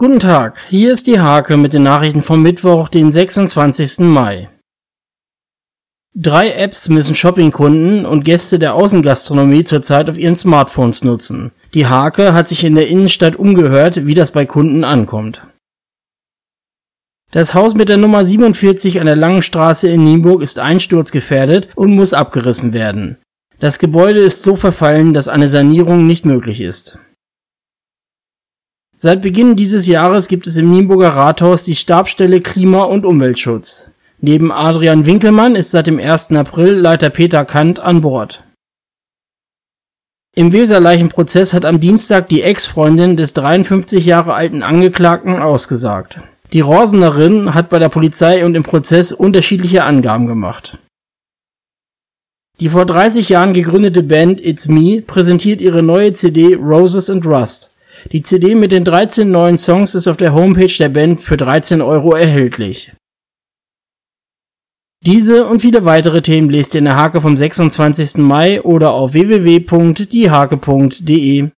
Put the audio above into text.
Guten Tag, hier ist die Hake mit den Nachrichten vom Mittwoch, den 26. Mai. Drei Apps müssen Shoppingkunden und Gäste der Außengastronomie zurzeit auf ihren Smartphones nutzen. Die Hake hat sich in der Innenstadt umgehört, wie das bei Kunden ankommt. Das Haus mit der Nummer 47 an der Langen Straße in Nienburg ist einsturzgefährdet und muss abgerissen werden. Das Gebäude ist so verfallen, dass eine Sanierung nicht möglich ist. Seit Beginn dieses Jahres gibt es im Nienburger Rathaus die Stabsstelle Klima- und Umweltschutz. Neben Adrian Winkelmann ist seit dem 1. April Leiter Peter Kant an Bord. Im Weserleichenprozess hat am Dienstag die Ex-Freundin des 53 Jahre alten Angeklagten ausgesagt. Die Rorsenerin hat bei der Polizei und im Prozess unterschiedliche Angaben gemacht. Die vor 30 Jahren gegründete Band It's Me präsentiert ihre neue CD Roses and Rust. Die CD mit den 13 neuen Songs ist auf der Homepage der Band für 13 Euro erhältlich. Diese und viele weitere Themen lest ihr in der Hake vom 26. Mai oder auf www.diehake.de